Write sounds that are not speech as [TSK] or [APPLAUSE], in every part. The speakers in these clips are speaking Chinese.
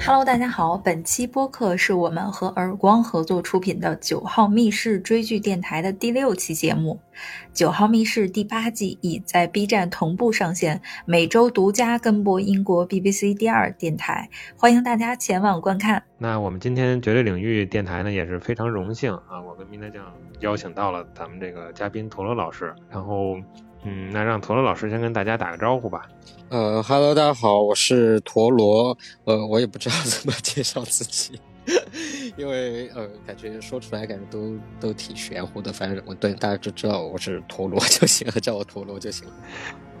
Hello，大家好，本期播客是我们和耳光合作出品的《九号密室追剧电台》的第六期节目。《九号密室》第八季已在 B 站同步上线，每周独家跟播英国 BBC 第二电台，欢迎大家前往观看。那我们今天绝对领域电台呢也是非常荣幸啊，我跟明德酱邀请到了咱们这个嘉宾陀螺老师，然后嗯，那让陀螺老师先跟大家打个招呼吧。呃哈喽，大家好，我是陀螺。呃，我也不知道 [LAUGHS] 怎么介绍自己，因为呃，感觉说出来感觉都都挺玄乎的。反正我对大家就知道我是陀螺就行了，叫我陀螺就行了。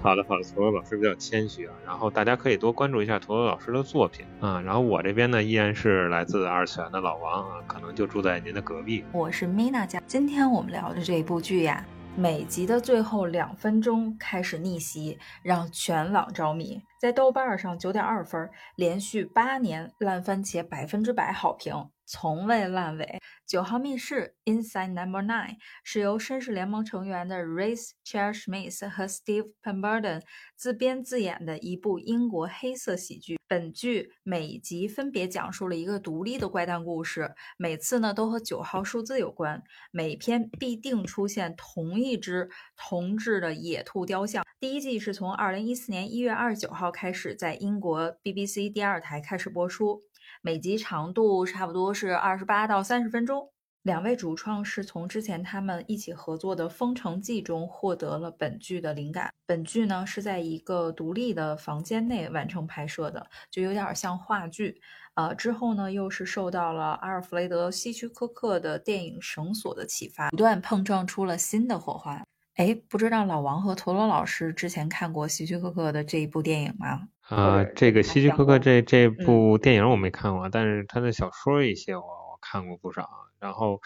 好的，好的，陀螺老师比较谦虚啊。然后大家可以多关注一下陀螺老师的作品啊。然后我这边呢，依然是来自二次元的老王啊，可能就住在您的隔壁。我是 Mina 家，今天我们聊的这部剧呀。每集的最后两分钟开始逆袭，让全网着迷。在豆瓣上九点二分，连续八年烂番茄百分之百好评。从未烂尾。九号密室 Inside Number Nine 是由绅士联盟成员的 Reese Charles-Smith 和 Steve Pemberton 自编自演的一部英国黑色喜剧。本剧每集分别讲述了一个独立的怪诞故事，每次呢都和九号数字有关。每篇必定出现同一只铜制的野兔雕像。第一季是从二零一四年一月二十九号开始在英国 BBC 第二台开始播出。每集长度差不多是二十八到三十分钟。两位主创是从之前他们一起合作的《封城记》中获得了本剧的灵感。本剧呢是在一个独立的房间内完成拍摄的，就有点像话剧。呃，之后呢又是受到了阿尔弗雷德·希区柯克的电影《绳索》的启发，不断碰撞出了新的火花。哎，不知道老王和陀螺老师之前看过希区柯克的这一部电影吗？啊，这个希区柯克这这部电影我没看过，但是他的小说一些我我看过不少。然后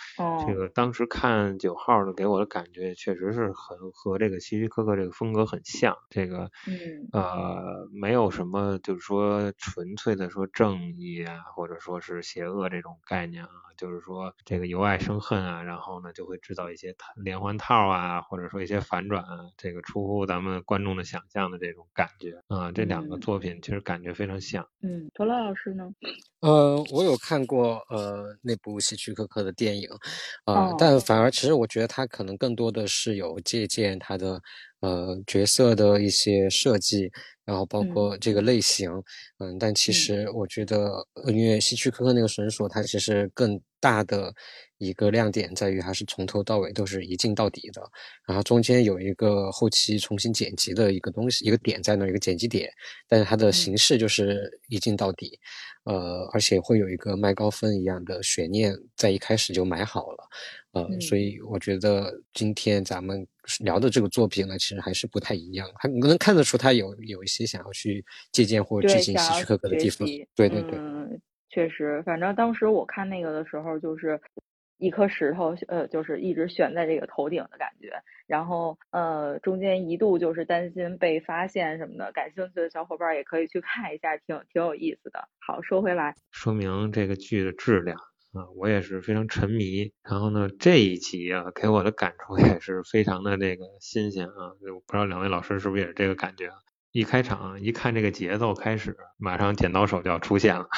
这个当时看九号的给我的感觉确实是很和这个希区柯克这个风格很像。这个呃没有什么就是说纯粹的说正义啊，或者说是邪恶这种概念啊。就是说，这个由爱生恨啊，然后呢，就会制造一些连环套啊，或者说一些反转啊，这个出乎咱们观众的想象的这种感觉啊，这两个作品其实感觉非常像。嗯，陀螺老师呢？呃，我有看过呃那部希区柯克的电影，呃，但反而其实我觉得他可能更多的是有借鉴他的呃角色的一些设计。然后包括这个类型，嗯，但其实我觉得，因为希区柯克那个绳索，它其实更大的一个亮点在于，它是从头到尾都是一镜到底的，然后中间有一个后期重新剪辑的一个东西，一个点在那，一个剪辑点，但是它的形式就是一镜到底，呃，而且会有一个麦高芬一样的悬念在一开始就埋好了。呃，所以我觉得今天咱们聊的这个作品呢，其实还是不太一样，还能看得出他有有一些想要去借鉴或致敬希区柯克的地方。对对对，嗯，确实，反正当时我看那个的时候，就是一颗石头，呃，就是一直悬在这个头顶的感觉，然后呃，中间一度就是担心被发现什么的，感兴趣的小伙伴也可以去看一下，挺挺有意思的。好，说回来，说明这个剧的质量。啊，我也是非常沉迷。然后呢，这一集啊，给我的感触也是非常的这个新鲜啊。就不知道两位老师是不是也是这个感觉？一开场一看这个节奏开始，马上剪刀手就要出现了。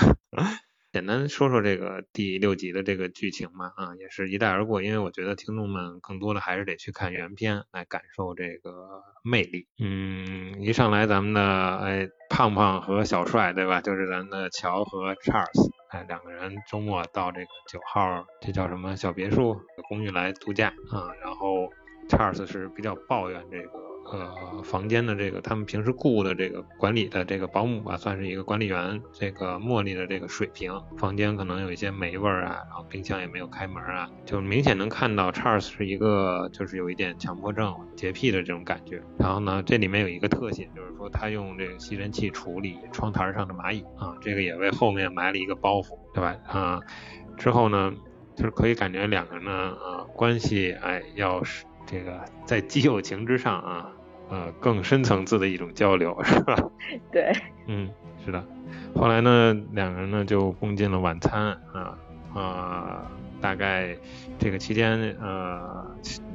简单说说这个第六集的这个剧情嘛，啊，也是一带而过，因为我觉得听众们更多的还是得去看原片来感受这个魅力。嗯，一上来咱们的哎胖胖和小帅对吧？就是咱的乔和 Charles，哎两个人周末到这个九号这叫什么小别墅公寓来度假啊，然后 Charles 是比较抱怨这个。呃，房间的这个他们平时雇的这个管理的这个保姆吧，算是一个管理员，这个茉莉的这个水平，房间可能有一些霉味儿啊，然后冰箱也没有开门啊，就明显能看到 Charles 是一个就是有一点强迫症、洁癖的这种感觉。然后呢，这里面有一个特写，就是说他用这个吸尘器处理窗台上的蚂蚁啊，这个也为后面埋了一个包袱，对吧？啊，之后呢，就是可以感觉两个人呢，呃，关系哎，要是。这个在基友情之上啊，呃，更深层次的一种交流，是吧？[LAUGHS] 对，嗯，是的。后来呢，两个人呢就共进了晚餐啊啊，大概这个期间，呃，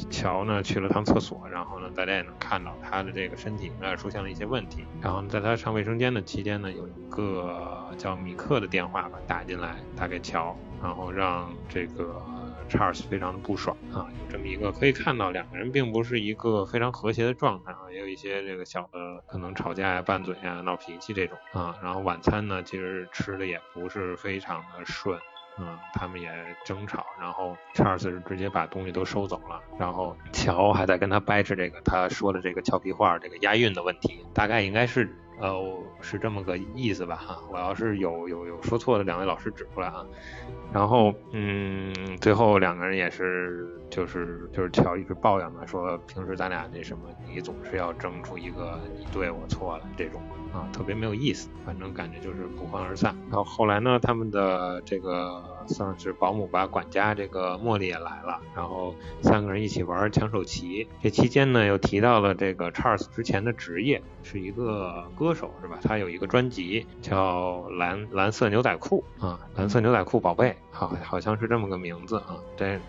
乔呢去了趟厕所，然后呢，大家也能看到他的这个身体应该出现了一些问题。然后在他上卫生间的期间呢，有一个叫米克的电话吧打进来，打给乔，然后让这个。Charles 非常的不爽啊，有这么一个可以看到两个人并不是一个非常和谐的状态啊，也有一些这个小的可能吵架呀、拌嘴呀、闹脾气这种啊。然后晚餐呢，其实吃的也不是非常的顺，嗯，他们也争吵，然后 Charles 是直接把东西都收走了，然后乔还在跟他掰扯这个他说的这个俏皮话，这个押韵的问题，大概应该是。呃，是这么个意思吧哈，我要是有有有说错的，两位老师指出来啊。然后，嗯，最后两个人也是，就是就是乔一直抱怨嘛，说平时咱俩那什么，你总是要争出一个你对我错了这种。啊，特别没有意思，反正感觉就是不欢而散。然后后来呢，他们的这个算是保姆吧，管家这个茉莉也来了，然后三个人一起玩抢手棋。这期间呢，又提到了这个 Charles 之前的职业是一个歌手，是吧？他有一个专辑叫蓝蓝色牛仔裤啊，蓝色牛仔裤宝贝，好好像是这么个名字啊。但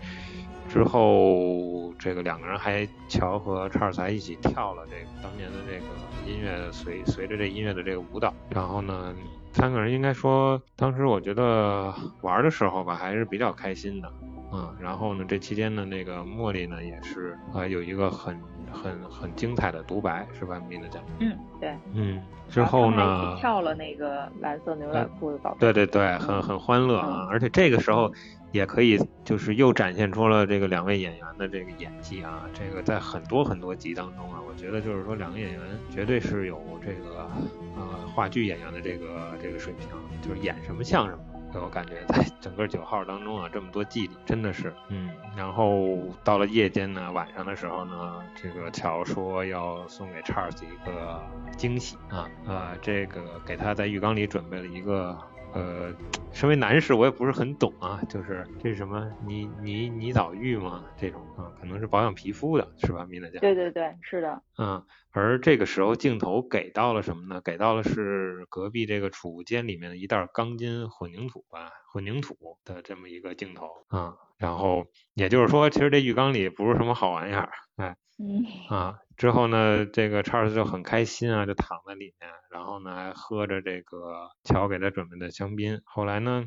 之后，这个两个人还乔和 Charles 还一起跳了这个当年的这个。音乐随随着这音乐的这个舞蹈，然后呢，三个人应该说，当时我觉得玩的时候吧，还是比较开心的，嗯，然后呢，这期间的那个茉莉呢，也是啊，有一个很很很精彩的独白，是吧，米娜讲？嗯，对，嗯，之后呢，跳了那个蓝色牛仔裤的宝贝，对对对，很很欢乐啊，而且这个时候。也可以，就是又展现出了这个两位演员的这个演技啊，这个在很多很多集当中啊，我觉得就是说两个演员绝对是有这个呃话剧演员的这个这个水平，就是演什么像什么。我感觉在 [LAUGHS] 整个九号当中啊，这么多季里真的是，嗯。然后到了夜间呢，晚上的时候呢，这个乔说要送给 Charles 一个惊喜啊，呃，这个给他在浴缸里准备了一个。呃，身为男士，我也不是很懂啊，就是这是什么泥泥泥藻浴吗？这种啊，可能是保养皮肤的，是吧，米娜姐？对对对，是的。嗯，而这个时候镜头给到了什么呢？给到了是隔壁这个储物间里面的一袋钢筋混凝土吧，混凝土的这么一个镜头啊。然后也就是说，其实这浴缸里不是什么好玩意儿，哎。嗯啊，之后呢，这个查尔斯就很开心啊，就躺在里面，然后呢还喝着这个乔给他准备的香槟。后来呢，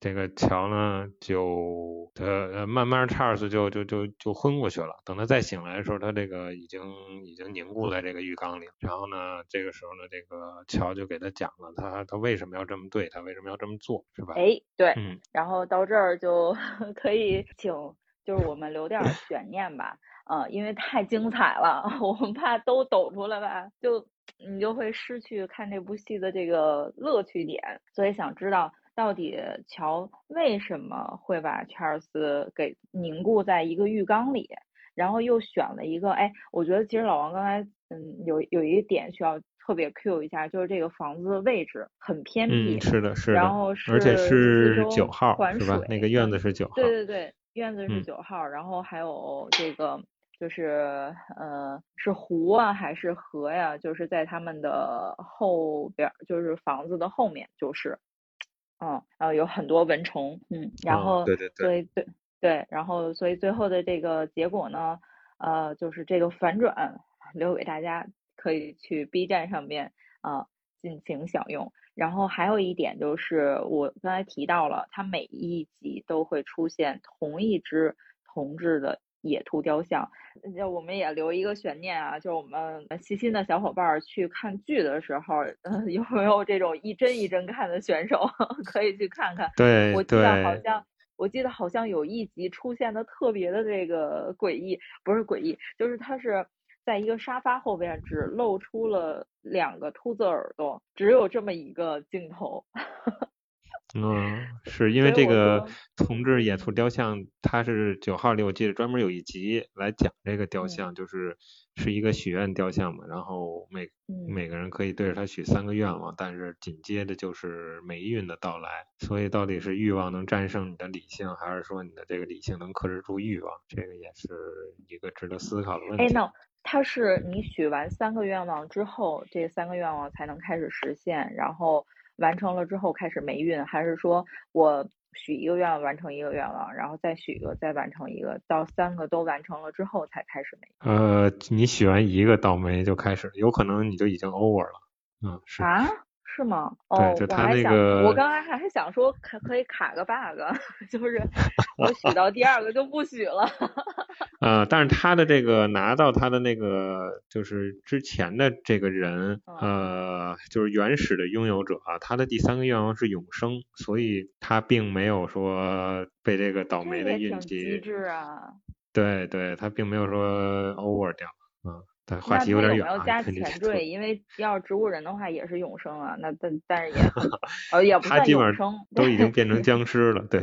这个乔呢就呃慢慢查尔斯就就就就昏过去了。等他再醒来的时候，他这个已经已经凝固在这个浴缸里。然后呢，这个时候呢，这个乔就给他讲了他他为什么要这么对他，为什么要这么做，是吧？哎，对，嗯。然后到这儿就 [LAUGHS] 可以请，就是我们留点 [LAUGHS] 悬念吧。呃，因为太精彩了，[LAUGHS] 我们怕都抖出来吧，就你就会失去看这部戏的这个乐趣点。所以想知道到底乔为什么会把查尔斯给凝固在一个浴缸里，然后又选了一个，哎，我觉得其实老王刚才嗯有有一个点需要特别 Q 一下，就是这个房子的位置很偏僻，是的，是的，然后而且是九号是吧？那个院子是九号，对对对，院子是九号，然后还有这个。就是呃，是湖啊还是河呀？就是在他们的后边，就是房子的后面，就是，嗯，然后有很多蚊虫，嗯，然后对对对，所以对对，然后所以最后的这个结果呢，呃，就是这个反转留给大家可以去 B 站上面啊尽情享用。然后还有一点就是我刚才提到了，它每一集都会出现同一只同志的。野兔雕像，就我们也留一个悬念啊，就我们细心的小伙伴去看剧的时候，嗯，有没有这种一帧一帧看的选手 [LAUGHS] 可以去看看？对，我记得好像，我记得好像有一集出现的特别的这个诡异，不是诡异，就是它是在一个沙发后边只露出了两个秃子耳朵，只有这么一个镜头。[LAUGHS] 嗯，是因为这个同志演出雕像，它是九号里我记得专门有一集来讲这个雕像，就是是一个许愿雕像嘛，然后每每个人可以对着它许三个愿望，但是紧接着就是霉运的到来，所以到底是欲望能战胜你的理性，还是说你的这个理性能克制住欲望，这个也是一个值得思考的问题。哎，那它是你许完三个愿望之后，这三个愿望才能开始实现，然后。完成了之后开始霉运，还是说我许一个愿望完成一个愿望，然后再许一个再完成一个，到三个都完成了之后才开始霉？呃，你许完一个倒霉就开始，有可能你就已经 over 了。嗯，是啊。是吗？哦，就他那个，我刚才还还想说，可可以卡个 bug，[LAUGHS] 就是我 [LAUGHS] 许到第二个就不许了。[LAUGHS] 呃，但是他的这个拿到他的那个就是之前的这个人，呃，就是原始的拥有者啊，他的第三个愿望是永生，所以他并没有说被这个倒霉的运气。机智啊。对对，他并没有说 over 掉，嗯。话题有点远啊。要加前缀，因为要植物人的话也是永生啊。那但但是也 [LAUGHS] 呃也不算永生，都已经变成僵尸了。对。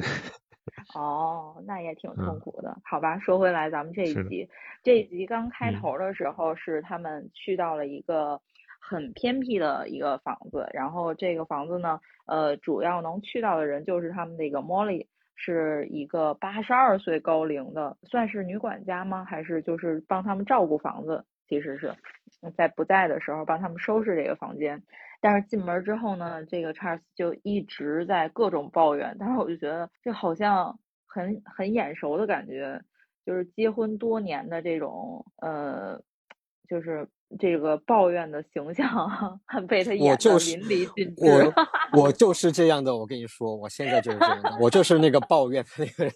哦，那也挺痛苦的。好吧，说回来，咱们这一集，这一集刚开头的时候是他们去到了一个很偏僻的一个房子，然后这个房子呢，呃，主要能去到的人就是他们那个 Molly，是一个八十二岁高龄的，算是女管家吗？还是就是帮他们照顾房子？其实是在不在的时候帮他们收拾这个房间，但是进门之后呢，这个 Charles 就一直在各种抱怨。[LAUGHS] 但是我就觉得这好像很很眼熟的感觉，就是结婚多年的这种呃，就是这个抱怨的形象 [LAUGHS] 被他演的淋漓尽致。我 [LAUGHS] 我就是这样的，我跟你说，我现在就是这样的，我就是那个抱怨的那个人。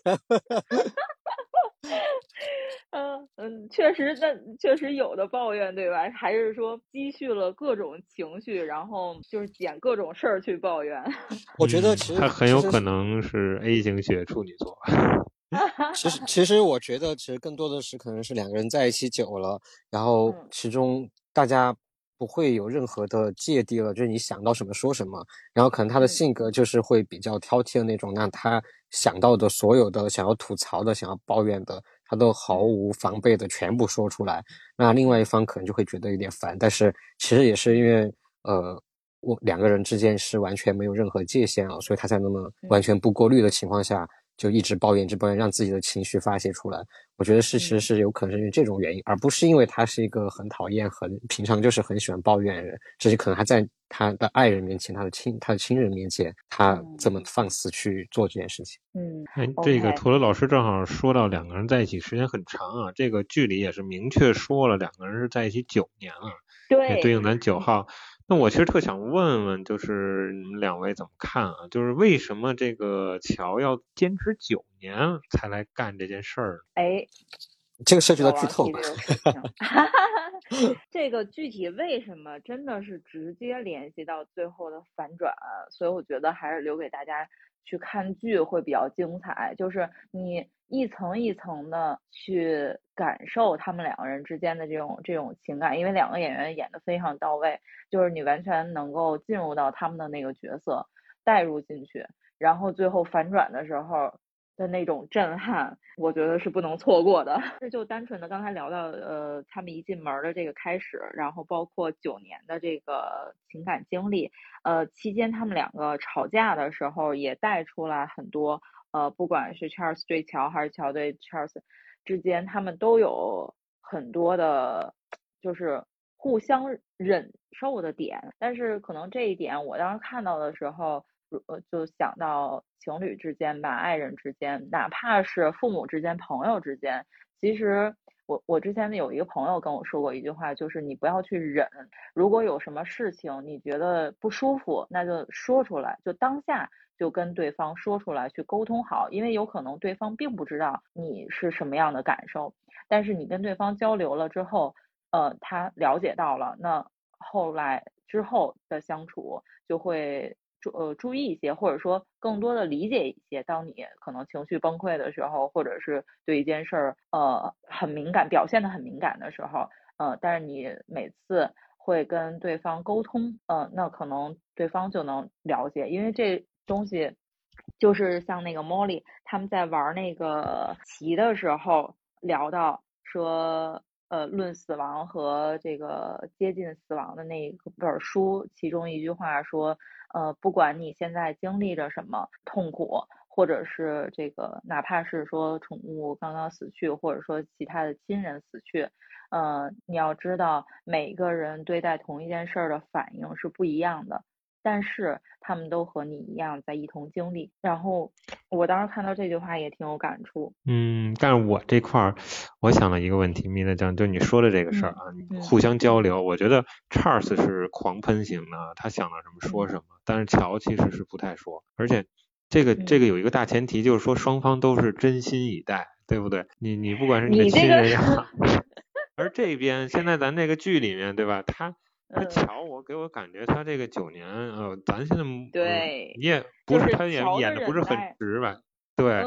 [LAUGHS] 嗯嗯，确实，那确实有的抱怨，对吧？还是说积蓄了各种情绪，然后就是捡各种事儿去抱怨。我觉得其实他很有可能是 A 型血处女座。[LAUGHS] [LAUGHS] 其实，其实我觉得，其实更多的是可能是两个人在一起久了，然后其中大家。不会有任何的芥蒂了，就是你想到什么说什么，然后可能他的性格就是会比较挑剔的那种，那他想到的所有的想要吐槽的、想要抱怨的，他都毫无防备的全部说出来，那另外一方可能就会觉得有点烦，但是其实也是因为，呃，我两个人之间是完全没有任何界限啊，所以他才那么完全不过滤的情况下。就一直抱怨，一直抱怨，让自己的情绪发泄出来。我觉得是，其实是有可能是因为这种原因，而不是因为他是一个很讨厌、很平常就是很喜欢抱怨的人。只是可能他在他的爱人面前、他的亲、他的亲人面前，他这么放肆去做这件事情。嗯，哎，这个陀螺老师正好说到两个人在一起时间很长啊，这个剧里也是明确说了，两个人是在一起九年了，对，对应咱九号。那我其实特想问问，就是你们两位怎么看啊？就是为什么这个乔要坚持九年才来干这件事儿？哎，这个涉及到剧透。[LAUGHS] [LAUGHS] 这个具体为什么，真的是直接联系到最后的反转，所以我觉得还是留给大家。去看剧会比较精彩，就是你一层一层的去感受他们两个人之间的这种这种情感，因为两个演员演的非常到位，就是你完全能够进入到他们的那个角色，带入进去，然后最后反转的时候。的那种震撼，我觉得是不能错过的。这 [LAUGHS] 就单纯的刚才聊到，呃，他们一进门的这个开始，然后包括九年的这个情感经历，呃，期间他们两个吵架的时候，也带出来很多，呃，不管是 Charles 对乔还是乔对 Charles 之间，他们都有很多的，就是互相忍受的点。但是可能这一点，我当时看到的时候。呃，就想到情侣之间吧，爱人之间，哪怕是父母之间、朋友之间，其实我我之前有一个朋友跟我说过一句话，就是你不要去忍，如果有什么事情你觉得不舒服，那就说出来，就当下就跟对方说出来，去沟通好，因为有可能对方并不知道你是什么样的感受，但是你跟对方交流了之后，呃，他了解到了，那后来之后的相处就会。注呃注意一些，或者说更多的理解一些。当你可能情绪崩溃的时候，或者是对一件事儿呃很敏感，表现的很敏感的时候，呃，但是你每次会跟对方沟通，呃，那可能对方就能了解，因为这东西就是像那个 Molly 他们在玩那个棋的时候聊到说。呃，论死亡和这个接近死亡的那本书，其中一句话说，呃，不管你现在经历着什么痛苦，或者是这个，哪怕是说宠物刚刚死去，或者说其他的亲人死去，呃，你要知道，每个人对待同一件事儿的反应是不一样的。但是他们都和你一样在一同经历。然后我当时看到这句话也挺有感触。嗯，但是我这块儿我想了一个问题，米娜酱，就你说的这个事儿啊，互相交流，我觉得 Charles 是狂喷型的，他想到什么说什么，但是乔其实是不太说，而且这个这个有一个大前提，就是说双方都是真心以待，对不对？你你不管是你的亲人也好，[LAUGHS] 而这边现在咱这个剧里面，对吧？他。他乔，我给我感觉他这个九年，呃，咱现在对，你也不是他也演的不是很直白，对，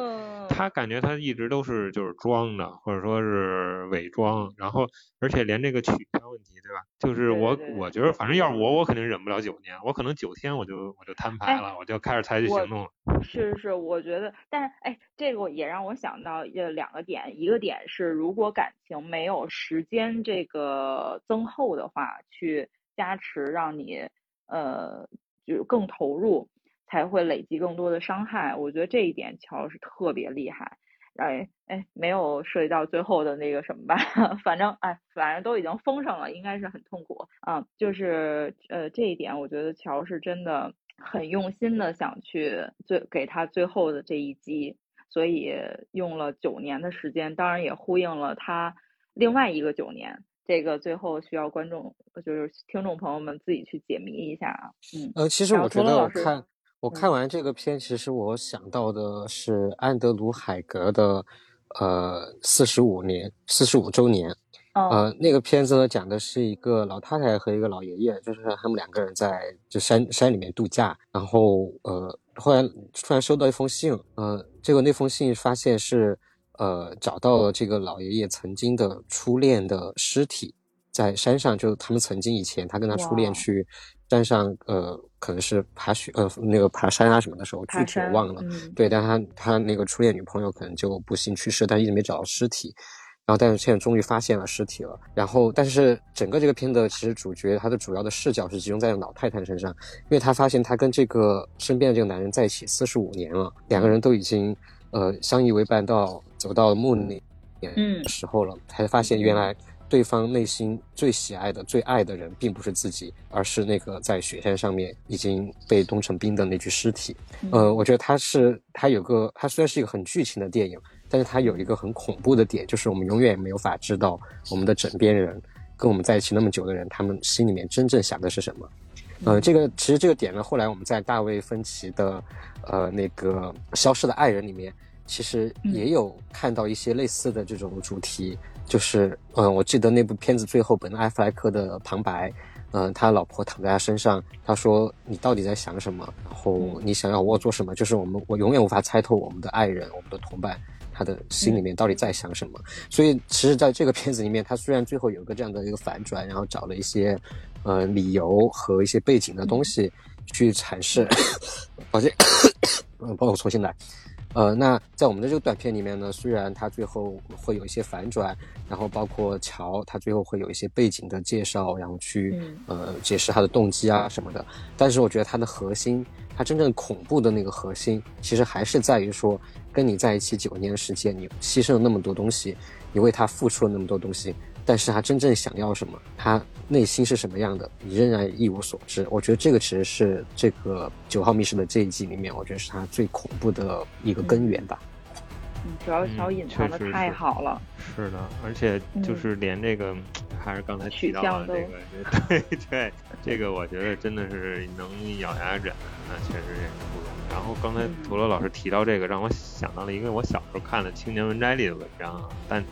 他感觉他一直都是就是装的，或者说是伪装，然后而且连这个取消问题，对吧？就是我我觉得反正要是我，我肯定忍不了九年，我可能九天我就我就摊牌了，我就开始采取行动了。是是，我觉得，但是哎，这个也让我想到呃两个点，一个点是如果感情没有时间这个增厚的话，去。加持让你呃就更投入，才会累积更多的伤害。我觉得这一点乔是特别厉害。哎哎，没有涉及到最后的那个什么吧？[LAUGHS] 反正哎，反正都已经封上了，应该是很痛苦啊。就是呃这一点，我觉得乔是真的很用心的想去最给他最后的这一击，所以用了九年的时间，当然也呼应了他另外一个九年。这个最后需要观众，就是听众朋友们自己去解谜一下啊。嗯，呃，其实我觉得我看我看完这个片，其实我想到的是安德鲁海格的呃四十五年四十五周年。呃，那个片子呢讲的是一个老太太和一个老爷爷，就是他们两个人在就山山里面度假，然后呃，后来突然收到一封信，呃，结果那封信发现是。呃，找到了这个老爷爷曾经的初恋的尸体，在山上，就他们曾经以前，他跟他初恋去山上，呃，可能是爬雪，呃，那个爬山啊什么的时候，具体我忘了。对，但他他那个初恋女朋友可能就不幸去世，但一直没找到尸体。然后，但是现在终于发现了尸体了。然后，但是整个这个片子其实主角他的主要的视角是集中在老太太身上，因为他发现他跟这个身边的这个男人在一起四十五年了，两个人都已经。呃，相依为伴到走到墓里的时候了，才发现原来对方内心最喜爱的、最爱的人，并不是自己，而是那个在雪山上面已经被冻成冰的那具尸体。呃，我觉得它是它有个，它虽然是一个很剧情的电影，但是它有一个很恐怖的点，就是我们永远没有法知道我们的枕边人跟我们在一起那么久的人，他们心里面真正想的是什么。呃，这个其实这个点呢，后来我们在大卫芬奇的呃那个消失的爱人里面。其实也有看到一些类似的这种主题，就是，嗯，我记得那部片子最后本·艾弗莱克的旁白，嗯，他老婆躺在他身上，他说：“你到底在想什么？然后你想要我做什么？就是我们，我永远无法猜透我们的爱人，我们的同伴，他的心里面到底在想什么。所以，其实在这个片子里面，他虽然最后有个这样的一个反转，然后找了一些，呃，理由和一些背景的东西去阐释，[COUGHS] 抱歉，嗯，[COUGHS] 帮我重新来。呃，那在我们的这个短片里面呢，虽然它最后会有一些反转，然后包括乔他最后会有一些背景的介绍，然后去呃解释他的动机啊什么的，但是我觉得它的核心，它真正恐怖的那个核心，其实还是在于说，跟你在一起九年的时间，你牺牲了那么多东西，你为他付出了那么多东西。但是他真正想要什么，他内心是什么样的，你仍然一无所知。我觉得这个其实是这个九号密室的这一季里面，我觉得是他最恐怖的一个根源吧。嗯，主要小隐藏的太好了。是的，而且就是连这个，还是刚才提到的这个，[LAUGHS] 对对，这个我觉得真的是能咬牙忍，那确实也是不容易。然后刚才陀螺老师提到这个，让我想到了一个我小时候看的《青年文摘》里的文章，但。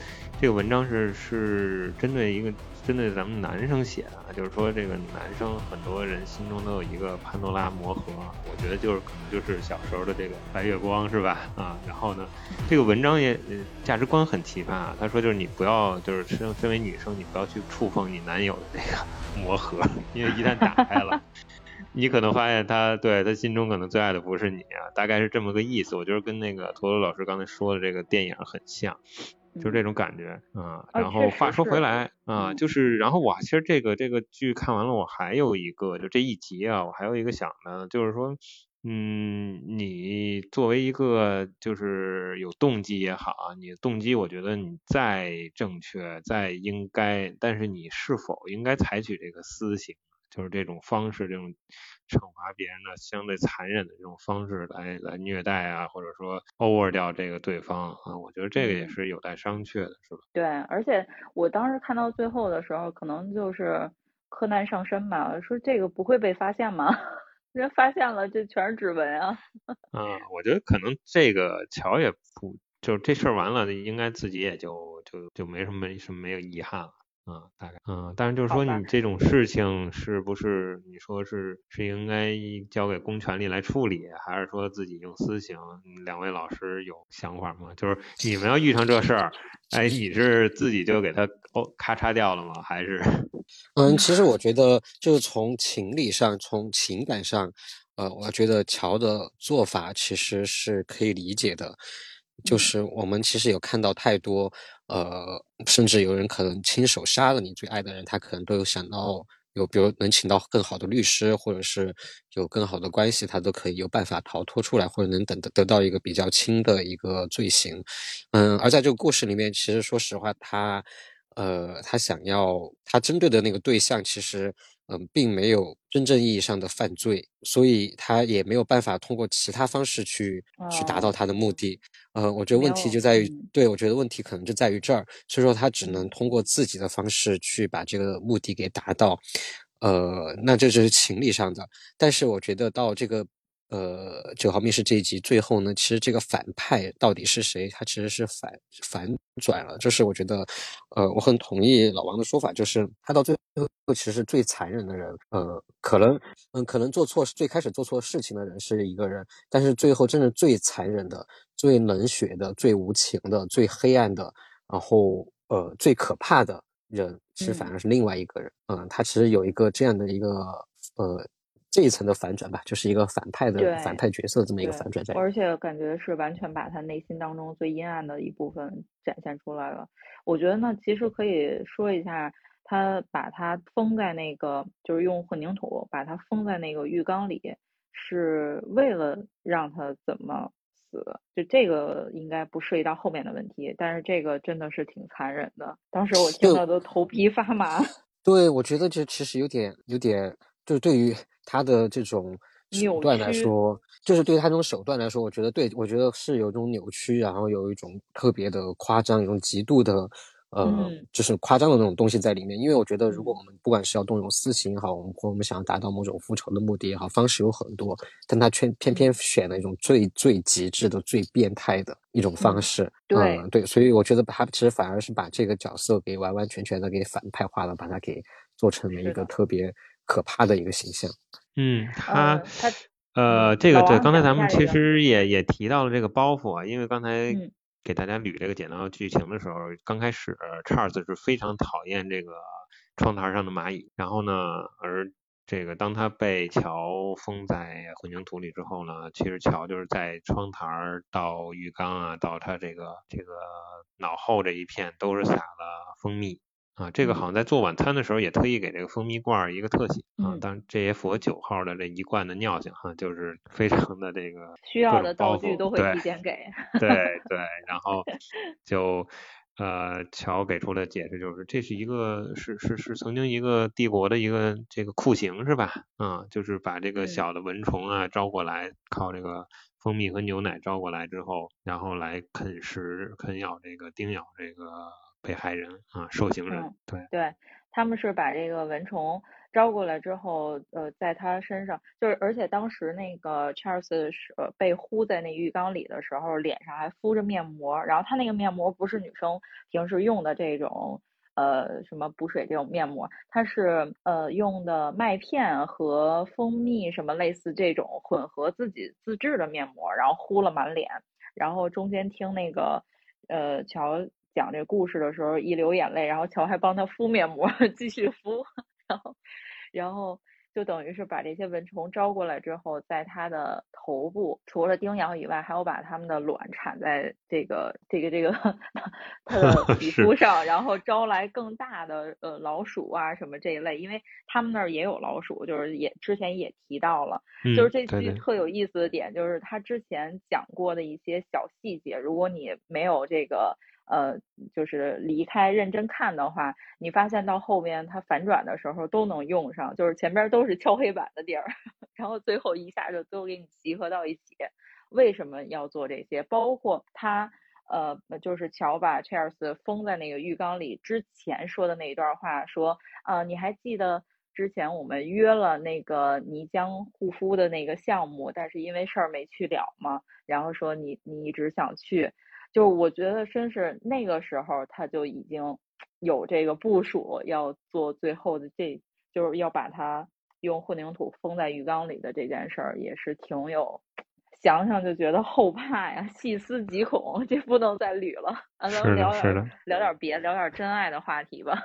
这个文章是是针对一个针对咱们男生写的，就是说这个男生很多人心中都有一个潘多拉魔盒，我觉得就是可能就是小时候的这个白月光是吧？啊，然后呢，这个文章也价值观很奇葩，他说就是你不要就是身身为女生你不要去触碰你男友的这个魔盒，因为一旦打开了，你可能发现他对他心中可能最爱的不是你啊，大概是这么个意思。我觉得跟那个陀螺老师刚才说的这个电影很像。就这种感觉啊，然后话说回来啊，就是然后我其实这个这个剧看完了，我还有一个就这一集啊，我还有一个想的，就是说，嗯，你作为一个就是有动机也好啊，你的动机我觉得你再正确再应该，但是你是否应该采取这个私刑？就是这种方式，这种惩罚别人的相对残忍的这种方式来来虐待啊，或者说 over 掉这个对方啊，我觉得这个也是有待商榷的，是吧？对，而且我当时看到最后的时候，可能就是柯南上身吧，说这个不会被发现吗？[LAUGHS] 人发现了，这全是指纹啊！[LAUGHS] 啊，我觉得可能这个乔也不，就这事儿完了，应该自己也就就就没什么什么没有遗憾了。啊，大概，嗯，但是就是说你这种事情是不是你说是是应该交给公权力来处理，还是说自己用私刑？两位老师有想法吗？就是你们要遇上这事儿，哎，你是自己就给他哦咔嚓掉了吗？还是？嗯，其实我觉得就是从情理上，从情感上，呃，我觉得乔的做法其实是可以理解的。就是我们其实有看到太多，呃，甚至有人可能亲手杀了你最爱的人，他可能都有想到有，比如能请到更好的律师，或者是有更好的关系，他都可以有办法逃脱出来，或者能等得得到一个比较轻的一个罪行。嗯，而在这个故事里面，其实说实话，他，呃，他想要他针对的那个对象，其实。嗯，并没有真正意义上的犯罪，所以他也没有办法通过其他方式去去达到他的目的。呃，我觉得问题就在于，对我觉得问题可能就在于这儿，所以说他只能通过自己的方式去把这个目的给达到。呃，那这就是情理上的，但是我觉得到这个。呃，九号密室这一集最后呢，其实这个反派到底是谁？他其实是反反转了。就是我觉得，呃，我很同意老王的说法，就是他到最后其实是最残忍的人。呃，可能，嗯，可能做错最开始做错事情的人是一个人，但是最后真的最残忍的、最冷血的、最无情的、最黑暗的，然后呃最可怕的人，其实反而是另外一个人。嗯，他其实有一个这样的一个呃。这一层的反转吧，就是一个反派的反派角色这么一个反转在，而且感觉是完全把他内心当中最阴暗的一部分展现出来了。我觉得呢，其实可以说一下，他把他封在那个，就是用混凝土把他封在那个浴缸里，是为了让他怎么死？就这个应该不涉及到后面的问题，但是这个真的是挺残忍的。当时我听到都头皮发麻。[LAUGHS] 对，我觉得这其实有点有点，就是对于。他的这种手段来说，就是对他这种手段来说，我觉得对，我觉得是有一种扭曲，然后有一种特别的夸张，一种极度的，呃，就是夸张的那种东西在里面。因为我觉得，如果我们不管是要动用私刑也好，我们或我们想要达到某种复仇的目的也好，方式有很多，但他却偏偏选了一种最最极致的、最变态的一种方式。对对，所以我觉得他其实反而是把这个角色给完完全全的给反派化了，把他给做成了一个特别。可怕的一个形象。嗯，他呃，这个对，刚才咱们其实也也提到了这个包袱啊，因为刚才给大家捋这个简单剧情的时候，刚开始 Charles 是非常讨厌这个窗台上的蚂蚁，然后呢，而这个当他被乔封在混凝土里之后呢，其实乔就是在窗台到浴缸啊，到他这个这个脑后这一片都是撒了蜂蜜。啊，这个好像在做晚餐的时候也特意给这个蜂蜜罐一个特写啊，当然这也符合九号的这一贯的尿性哈，就是非常的这个需要的道具都会提前给。对 [LAUGHS] 对，然后就呃，乔给出的解释就是这是一个是是是曾经一个帝国的一个这个酷刑是吧？啊，就是把这个小的蚊虫啊招过来，靠这个蜂蜜和牛奶招过来之后，然后来啃食啃咬这个叮咬这个。被害人啊，受刑人，对对，他们是把这个蚊虫招过来之后，呃，在他身上，就是而且当时那个 Charles 是被呼在那浴缸里的时候，脸上还敷着面膜，然后他那个面膜不是女生平时用的这种，呃，什么补水这种面膜，它是呃用的麦片和蜂蜜什么类似这种混合自己自制的面膜，然后敷了满脸，然后中间听那个呃乔。讲这故事的时候一流眼泪，然后乔还帮他敷面膜，[LAUGHS] 继续敷，然后，然后就等于是把这些蚊虫招过来之后，在他的头部除了叮咬以外，还有把他们的卵产在这个这个这个 [LAUGHS] 他的皮肤上，然后招来更大的呃老鼠啊什么这一类，因为他们那儿也有老鼠，就是也之前也提到了，就是这句特有意思的点，就是他之前讲过的一些小细节，如果你没有这个。呃，就是离开认真看的话，你发现到后面它反转的时候都能用上，就是前边都是敲黑板的地儿，[LAUGHS] 然后最后一下就都给你集合到一起。为什么要做这些？包括他，呃，就是乔把 Charles 封在那个浴缸里之前说的那一段话，说，啊，你还记得之前我们约了那个泥浆护肤的那个项目，但是因为事儿没去了吗？然后说你你一直想去。就我觉得，真是那个时候他就已经 [TSK] 有这个部署，要做最后的这，就是要把它用混凝土封在浴缸里的这件事儿，也是挺有。想想就觉得后怕呀，细思极恐，这不能再捋了。啊，咱们聊点聊点别，聊点真爱的话题吧。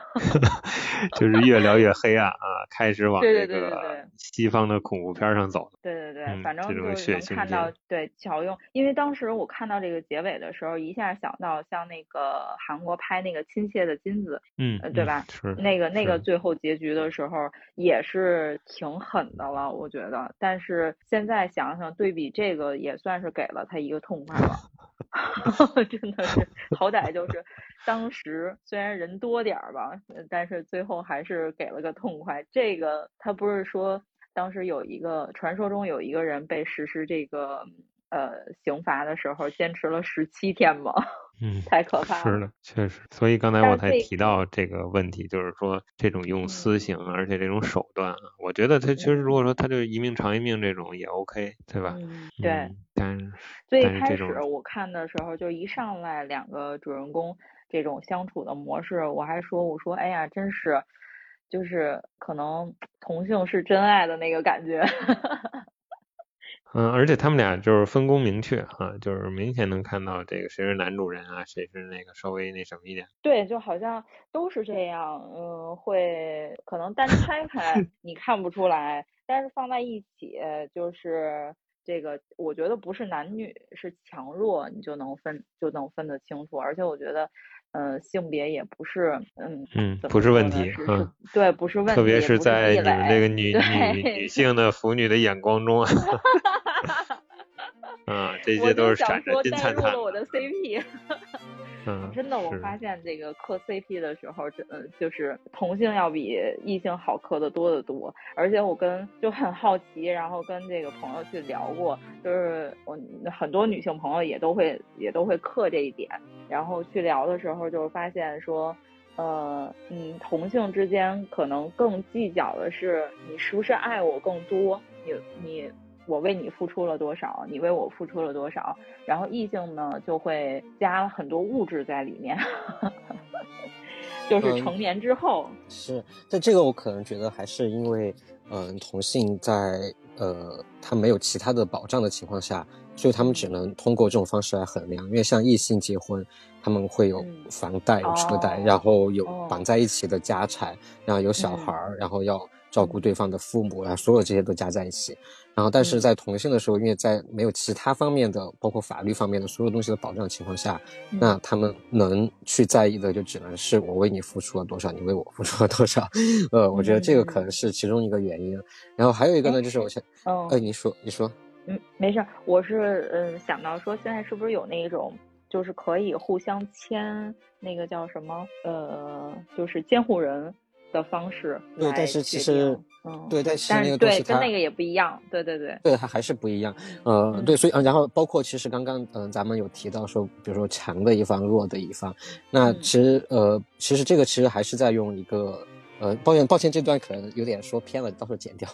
[LAUGHS] 就是越聊越黑暗啊，开始往这个西方的恐怖片上走。对对对，反正就是能看到对巧用，因为当时我看到这个结尾的时候，一下想到像那个韩国拍那个《亲切的金子》，嗯，对吧？是那个那个最后结局的时候也是挺狠的了，我觉得。但是现在想想，对比这个，也算是给了他一个痛快了。[LAUGHS] [LAUGHS] 真的是，好歹就是当时虽然人多点儿吧，但是最后还是给了个痛快。这个他不是说当时有一个传说中有一个人被实施这个呃刑罚的时候坚持了十七天吗？[LAUGHS] 嗯，太可怕了。是的，确实。所以刚才我才提到这个问题，就是说这种用私刑，而且这种手段，我觉得他其实如果说他就一命偿一命这种也 OK，对吧？嗯，对。但是最开始我看的时候，就一上来两个主人公这种相处的模式，我还说我说哎呀，真是，就是可能同性是真爱的那个感觉。嗯，而且他们俩就是分工明确哈，就是明显能看到这个谁是男主人啊，谁是那个稍微那什么一点。对，就好像都是这样，嗯，会可能单拆开 [LAUGHS] 你看不出来，但是放在一起就是这个，我觉得不是男女是强弱，你就能分就能分得清楚，而且我觉得。呃，性别也不是，嗯嗯，不是问题，嗯，对，不是问题，特别是在你们这个女女女性的腐女的眼光中，[LAUGHS] [LAUGHS] 啊，这些都是闪着金灿灿。我的 CP。嗯，真的，我发现这个磕 CP 的时候，真就是同性要比异性好磕的多得多。而且我跟就很好奇，然后跟这个朋友去聊过，就是我很多女性朋友也都会也都会磕这一点。然后去聊的时候，就发现说，呃，嗯，同性之间可能更计较的是你是不是爱我更多，你你。我为你付出了多少，你为我付出了多少，然后异性呢就会加了很多物质在里面，[LAUGHS] 就是成年之后是，但这个我可能觉得还是因为，嗯，同性在呃他没有其他的保障的情况下，所以他们只能通过这种方式来衡量，因为像异性结婚，他们会有房贷、有车贷，然后有绑在一起的家产，然后有小孩儿，然后要照顾对方的父母，啊所有这些都加在一起。然后，但是在同性的时候，因为在没有其他方面的，包括法律方面的所有东西的保障情况下，那他们能去在意的就只能是我为你付出了多少，你为我付出了多少。[LAUGHS] 呃，我觉得这个可能是其中一个原因。然后还有一个呢，就是我想，哎，你说，你说，嗯，没事，我是嗯想到说，现在是不是有那一种，就是可以互相签那个叫什么，呃，就是监护人。的方式对，但是其实，嗯，对，但是那个东西跟那个也不一样，对对对，对，它还是不一样，呃，对，所以，然后包括其实刚刚，嗯，咱们有提到说，比如说强的一方，弱的一方，那其实，呃，其实这个其实还是在用一个。呃，抱歉，抱歉，这段可能有点说偏了，到时候剪掉。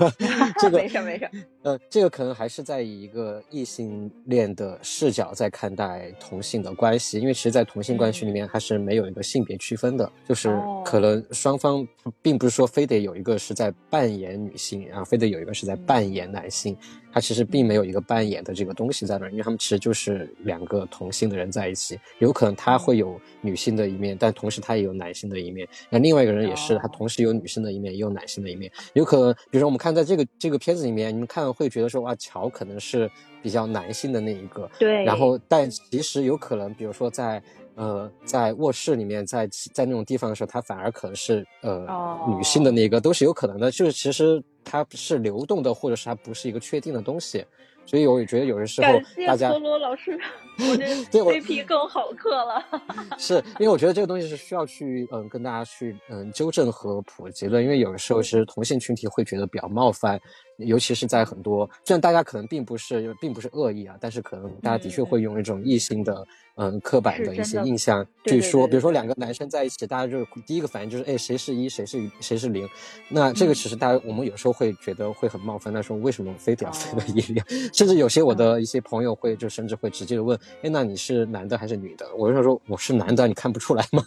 [LAUGHS] 这个没事没事。呃，这个可能还是在以一个异性恋的视角在看待同性的关系，因为其实，在同性关系里面，它是没有一个性别区分的，就是可能双方并不是说非得有一个是在扮演女性，然后非得有一个是在扮演男性。他其实并没有一个扮演的这个东西在那儿，因为他们其实就是两个同性的人在一起。有可能他会有女性的一面，但同时他也有男性的一面。那另外一个人也是，他同时有女性的一面，也有男性的一面。有可能，比如说我们看在这个这个片子里面，你们看会觉得说，哇，乔可能是比较男性的那一个。对。然后，但其实有可能，比如说在。呃，在卧室里面，在在那种地方的时候，它反而可能是呃女性的那个，都是有可能的。就是其实它是流动的，或者是它不是一个确定的东西。所以我也觉得有的时候大家，陀螺老师，我这 CP 更好磕了。[LAUGHS] 是因为我觉得这个东西是需要去嗯跟大家去嗯纠正和普及的，因为有的时候其实同性群体会觉得比较冒犯。尤其是在很多，虽然大家可能并不是并不是恶意啊，但是可能大家的确会用一种异性的，嗯，刻板的一些印象去说，比如说两个男生在一起，大家就是第一个反应就是，哎，谁是一，谁是谁是零？那这个其实大家我们有时候会觉得会很冒犯，那说为什么非得要分到一零？甚至有些我的一些朋友会就甚至会直接的问，哎，那你是男的还是女的？我就说我是男的，你看不出来吗？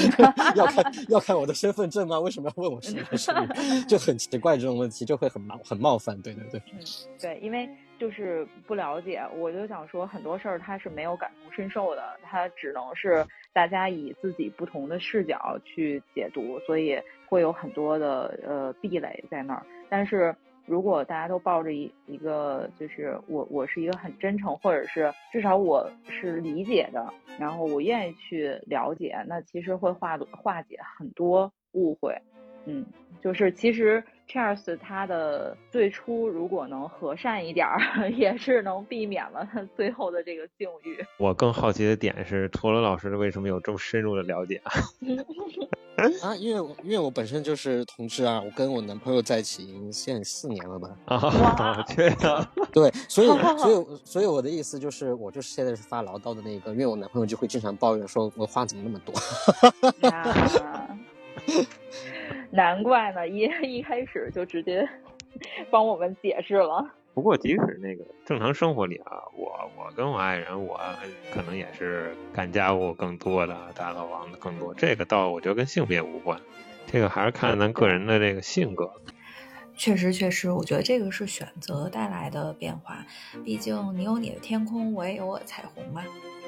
[LAUGHS] 要看要看我的身份证吗？为什么要问我是男是女？[LAUGHS] 就很奇怪这种问题，就会很冒很冒。冒犯，对对对，嗯，对，因为就是不了解，我就想说很多事儿他是没有感同身受的，他只能是大家以自己不同的视角去解读，所以会有很多的呃壁垒在那儿。但是如果大家都抱着一一个就是我我是一个很真诚，或者是至少我是理解的，然后我愿意去了解，那其实会化化解很多误会，嗯，就是其实。Charles 他的最初如果能和善一点儿，[LAUGHS] 也是能避免了他最后的这个境遇。我更好奇的点是，陀螺老师为什么有这么深入的了解啊？[LAUGHS] 啊，因为因为我本身就是同志啊，我跟我男朋友在一起已经现在四年了吧？啊，对啊，[LAUGHS] 对，所以所以所以我的意思就是，我就是现在是发牢骚的那个，因为我男朋友就会经常抱怨说，我话怎么那么多。难怪呢，一 [LAUGHS] 一开始就直接 [LAUGHS] 帮我们解释了。不过，即使那个正常生活里啊，我我跟我爱人，我可能也是干家务更多的，打扫房子更多。这个倒我觉得跟性别无关，这个还是看咱个人的这个性格。确实，确实，我觉得这个是选择带来的变化。毕竟你有你的天空，我也有我的彩虹嘛。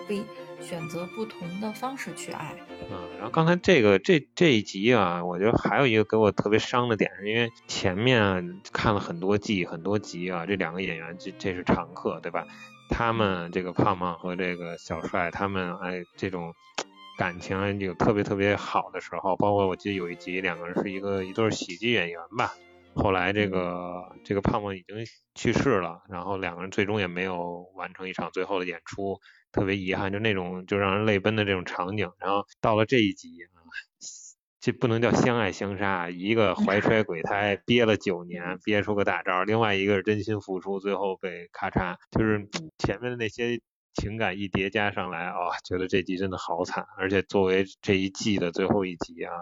可以选择不同的方式去爱。嗯，然后刚才这个这这一集啊，我觉得还有一个给我特别伤的点，是因为前面看了很多季很多集啊，这两个演员这这是常客，对吧？他们这个胖胖和这个小帅，他们哎这种感情有特别特别好的时候，包括我记得有一集两个人是一个一对喜剧演员吧。后来这个这个胖胖已经去世了，然后两个人最终也没有完成一场最后的演出。特别遗憾，就那种就让人泪奔的这种场景。然后到了这一集啊，这不能叫相爱相杀，一个怀揣鬼胎憋了九年，憋出个大招；另外一个是真心付出，最后被咔嚓。就是前面的那些情感一叠加上来，哦，觉得这集真的好惨。而且作为这一季的最后一集啊。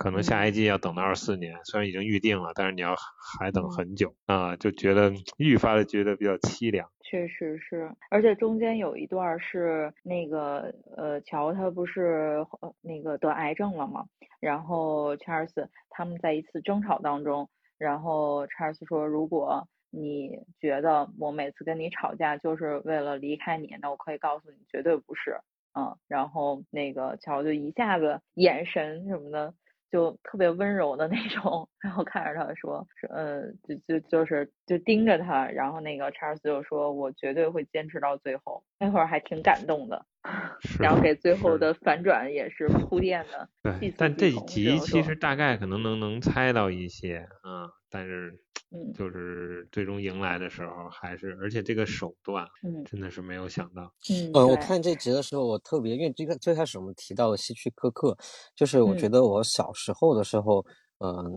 可能下一季要等到二四年，虽然已经预定了，但是你要还等很久啊，就觉得愈发的觉得比较凄凉。确实是，而且中间有一段是那个呃，乔他不是呃那个得癌症了吗？然后查尔斯他们在一次争吵当中，然后查尔斯说：“如果你觉得我每次跟你吵架就是为了离开你，那我可以告诉你，绝对不是。”嗯，然后那个乔就一下子眼神什么的。就特别温柔的那种，[LAUGHS] 然后看着他说，嗯，就就就是就盯着他，然后那个查尔斯就说，我绝对会坚持到最后。那会儿还挺感动的，[LAUGHS] 然后给最后的反转也是铺垫的。对，但这集其实大概可能能能猜到一些，啊，但是。嗯，就是最终迎来的时候，还是而且这个手段，嗯，真的是没有想到。嗯，呃，我看这集的时候，我特别因为这个最开始我们提到了希区柯克，就是我觉得我小时候的时候，嗯，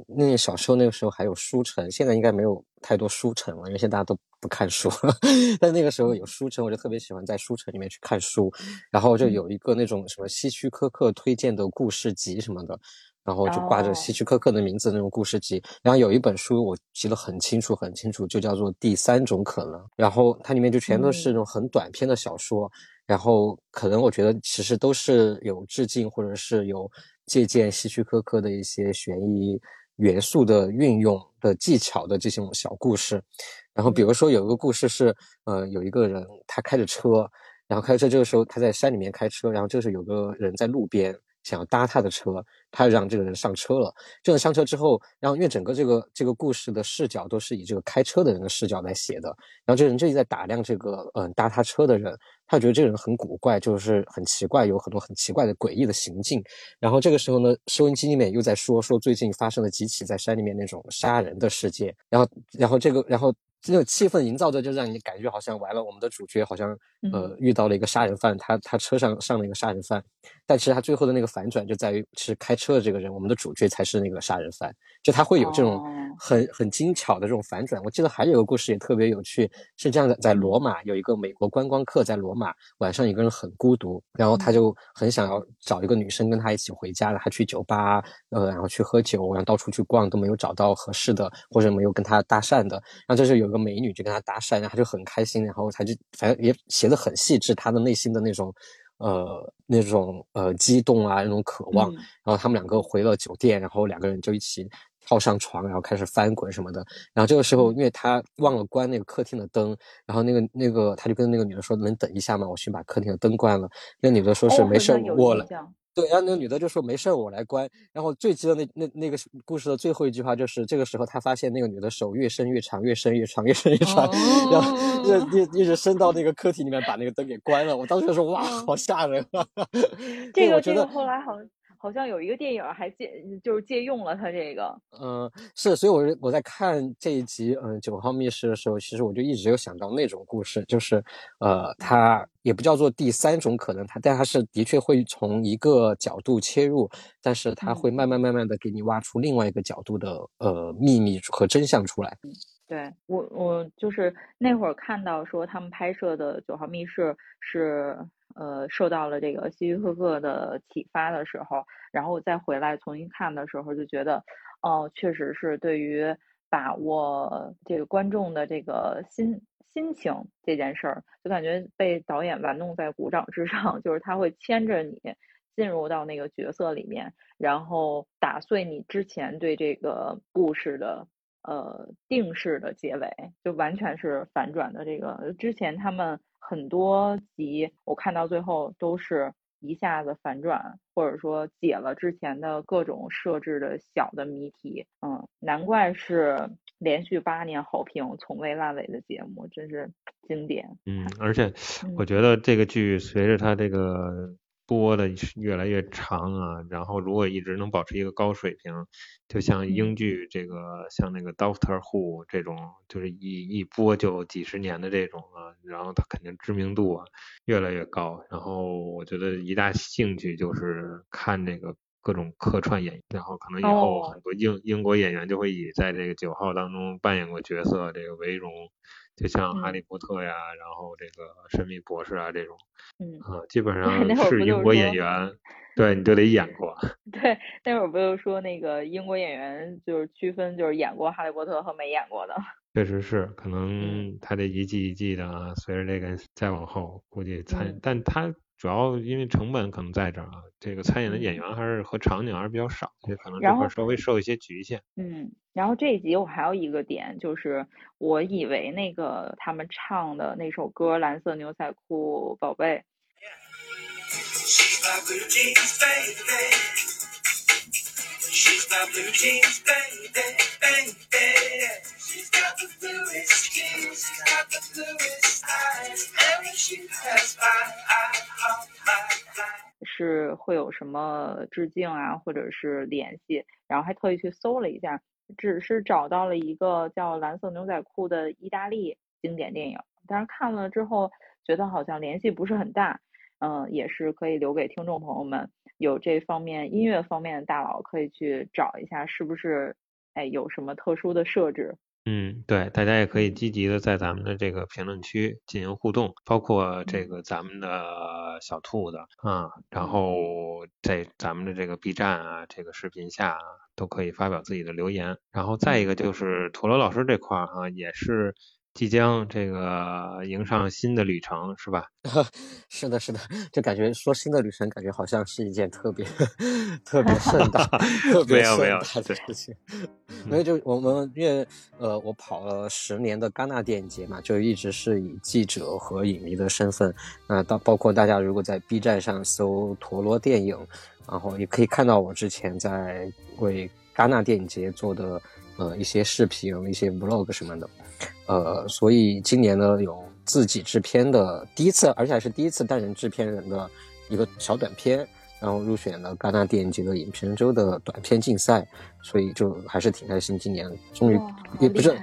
那小时候那个时候还有书城，现在应该没有太多书城了，因为现在大家都不看书。[LAUGHS] 但那个时候有书城，我就特别喜欢在书城里面去看书，然后就有一个那种什么希区柯克推荐的故事集什么的。然后就挂着希区柯克的名字那种故事集，然后有一本书我记得很清楚很清楚，就叫做《第三种可能》，然后它里面就全都是那种很短篇的小说，然后可能我觉得其实都是有致敬或者是有借鉴希区柯克的一些悬疑元素的运用的技巧的这种小故事，然后比如说有一个故事是，呃，有一个人他开着车，然后开车这个时候他在山里面开车，然后就是有个人在路边。想要搭他的车，他让这个人上车了。这个人上车之后，然后因为整个这个这个故事的视角都是以这个开车的人的视角来写的，然后这人就在打量这个嗯搭他车的人，他觉得这个人很古怪，就是很奇怪，有很多很奇怪的诡异的行径。然后这个时候呢，收音机里面又在说说最近发生了几起在山里面那种杀人的事件，然后然后这个然后。这种气氛营造的，就让你感觉好像完了，我们的主角好像呃遇到了一个杀人犯，他他车上上了一个杀人犯，但其实他最后的那个反转就在于，其实开车的这个人，我们的主角才是那个杀人犯，就他会有这种很很精巧的这种反转。我记得还有个故事也特别有趣，是这样的，在罗马有一个美国观光客在罗马晚上一个人很孤独，然后他就很想要找一个女生跟他一起回家，他去酒吧呃然后去喝酒，然后到处去逛都没有找到合适的或者没有跟他搭讪的，然后这时候有。个美女就跟他搭讪，然后他就很开心，然后他就反正也写的很细致，他的内心的那种呃那种呃激动啊，那种渴望。然后他们两个回了酒店，然后两个人就一起跳上床，然后开始翻滚什么的。然后这个时候，因为他忘了关那个客厅的灯，然后那个那个他就跟那个女的说：“能等一下吗？我去把客厅的灯关了。”那女的说是没事，我了。对，然后那个女的就说没事儿，我来关。然后最激的那那那个故事的最后一句话就是，这个时候他发现那个女的手越伸越长，越伸越长，越伸越长，然后一一一直伸到那个客厅里面，把那个灯给关了。我当时就说哇，好吓人啊！[LAUGHS] 这个这个后来好。好像有一个电影还借，就是借用了他这个。嗯，是，所以，我我在看这一集，嗯，九号密室的时候，其实我就一直有想到那种故事，就是，呃，它也不叫做第三种可能，它，但它是的确会从一个角度切入，但是它会慢慢慢慢的给你挖出另外一个角度的，呃，秘密和真相出来。对我，我就是那会儿看到说他们拍摄的九号密室是。呃，受到了这个希区柯克的启发的时候，然后再回来重新看的时候，就觉得，哦，确实是对于把握这个观众的这个心心情这件事儿，就感觉被导演玩弄在股掌之上，[LAUGHS] 就是他会牵着你进入到那个角色里面，然后打碎你之前对这个故事的呃定式的结尾，就完全是反转的。这个之前他们。很多集我看到最后都是一下子反转，或者说解了之前的各种设置的小的谜题，嗯，难怪是连续八年好评、从未烂尾的节目，真是经典。嗯，而且我觉得这个剧随着它这个。播的越来越长啊，然后如果一直能保持一个高水平，就像英剧这个，像那个 Doctor Who 这种，就是一一播就几十年的这种啊，然后它肯定知名度啊越来越高。然后我觉得一大兴趣就是看这个各种客串演员，然后可能以后很多英英国演员就会以在这个九号当中扮演过角色这个为荣。就像哈利波特呀，然后这个神秘博士啊这种，嗯啊，基本 [LAUGHS] 上是英国演员，对你就得演过。[LAUGHS] 对，那会儿不就说那个英国演员就是区分，就是演过哈利波特和没演过的。[LAUGHS] 确实是，可能他这一季一季的啊，随着这个再往后，估计参，但他。主要因为成本可能在这儿啊，这个参演的演员还是和场景还是比较少，所以可能这块稍微受一些局限。嗯，然后这一集我还有一个点，就是我以为那个他们唱的那首歌《蓝色牛仔裤宝贝》。She's got blue jeans, baby, baby. She's got the bluest skin, she's got the bluest eyes, and she has my eyes on my eyes. 是会有什么致敬啊，或者是联系？然后还特意去搜了一下，只是找到了一个叫《蓝色牛仔裤》的意大利经典电影，但是看了之后觉得好像联系不是很大。嗯，也是可以留给听众朋友们，有这方面音乐方面的大佬可以去找一下，是不是？哎，有什么特殊的设置？嗯，对，大家也可以积极的在咱们的这个评论区进行互动，包括这个咱们的小兔子啊，然后在咱们的这个 B 站啊这个视频下都可以发表自己的留言。然后再一个就是陀螺老师这块儿哈，也是即将这个迎上新的旅程，是吧？[LAUGHS] 是的，是的，就感觉说新的旅程，感觉好像是一件特别 [LAUGHS] 特别盛大、[LAUGHS] 特别盛大的事情。因为就我们因为呃，我跑了十年的戛纳电影节嘛，就一直是以记者和影迷的身份。那到包括大家如果在 B 站上搜“陀螺电影”，然后也可以看到我之前在为戛纳电影节做的呃一些视频、一些 Vlog 什么的。呃，所以今年呢，有自己制片的第一次，而且还是第一次担任制片人的一个小短片，然后入选了戛纳电影节的影片周的短片竞赛，所以就还是挺开心，今年终于也不是。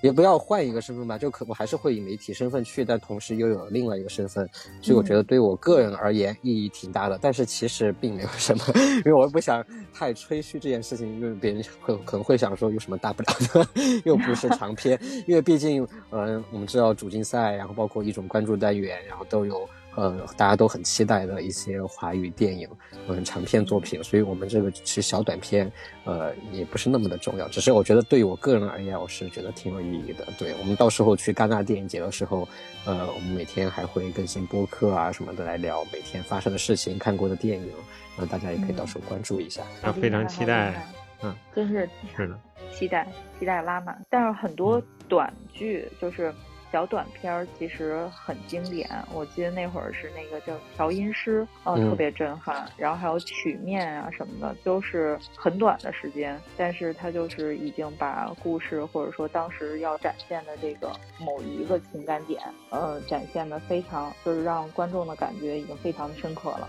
也不要换一个身份吧，就可我还是会以媒体身份去，但同时又有另外一个身份，所以我觉得对我个人而言意义挺大的。但是其实并没有什么，[LAUGHS] 因为我不想太吹嘘这件事情，因为别人会可能会想说有什么大不了的，[LAUGHS] 又不是长篇，因为毕竟，嗯，我们知道主竞赛，然后包括一种关注单元，然后都有。呃，大家都很期待的一些华语电影，嗯，长片作品，所以我们这个其实小短片，呃，也不是那么的重要。只是我觉得对于我个人而言，我是觉得挺有意义的。对我们到时候去戛纳电影节的时候，呃，我们每天还会更新播客啊什么的来聊每天发生的事情、看过的电影，那大家也可以到时候关注一下。啊，非常期待，嗯，真是是的，期待期待拉满。但是很多短剧就是。小短片儿其实很经典，我记得那会儿是那个叫调音师，呃，特别震撼。然后还有曲面啊什么的，都是很短的时间，但是他就是已经把故事或者说当时要展现的这个某一个情感点，呃，展现的非常，就是让观众的感觉已经非常的深刻了。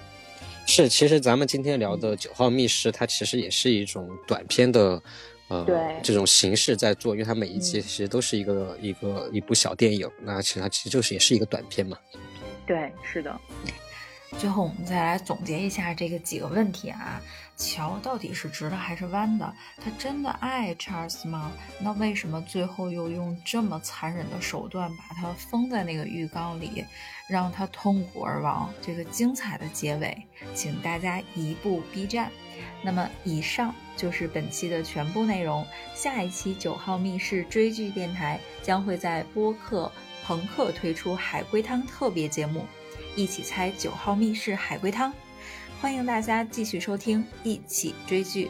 是，其实咱们今天聊的《九号密室》，它其实也是一种短片的。呃，对这种形式在做，因为它每一集其实都是一个一个一部小电影，那其实它其实就是也是一个短片嘛。对，是的。最后我们再来总结一下这个几个问题啊，乔到底是直的还是弯的？他真的爱 Charles 吗？那为什么最后又用这么残忍的手段把他封在那个浴缸里，让他痛苦而亡？这个精彩的结尾，请大家移步 B 站。那么以上就是本期的全部内容，下一期九号密室追剧电台将会在播客朋克推出海龟汤特别节目。一起猜九号密室海龟汤，欢迎大家继续收听，一起追剧。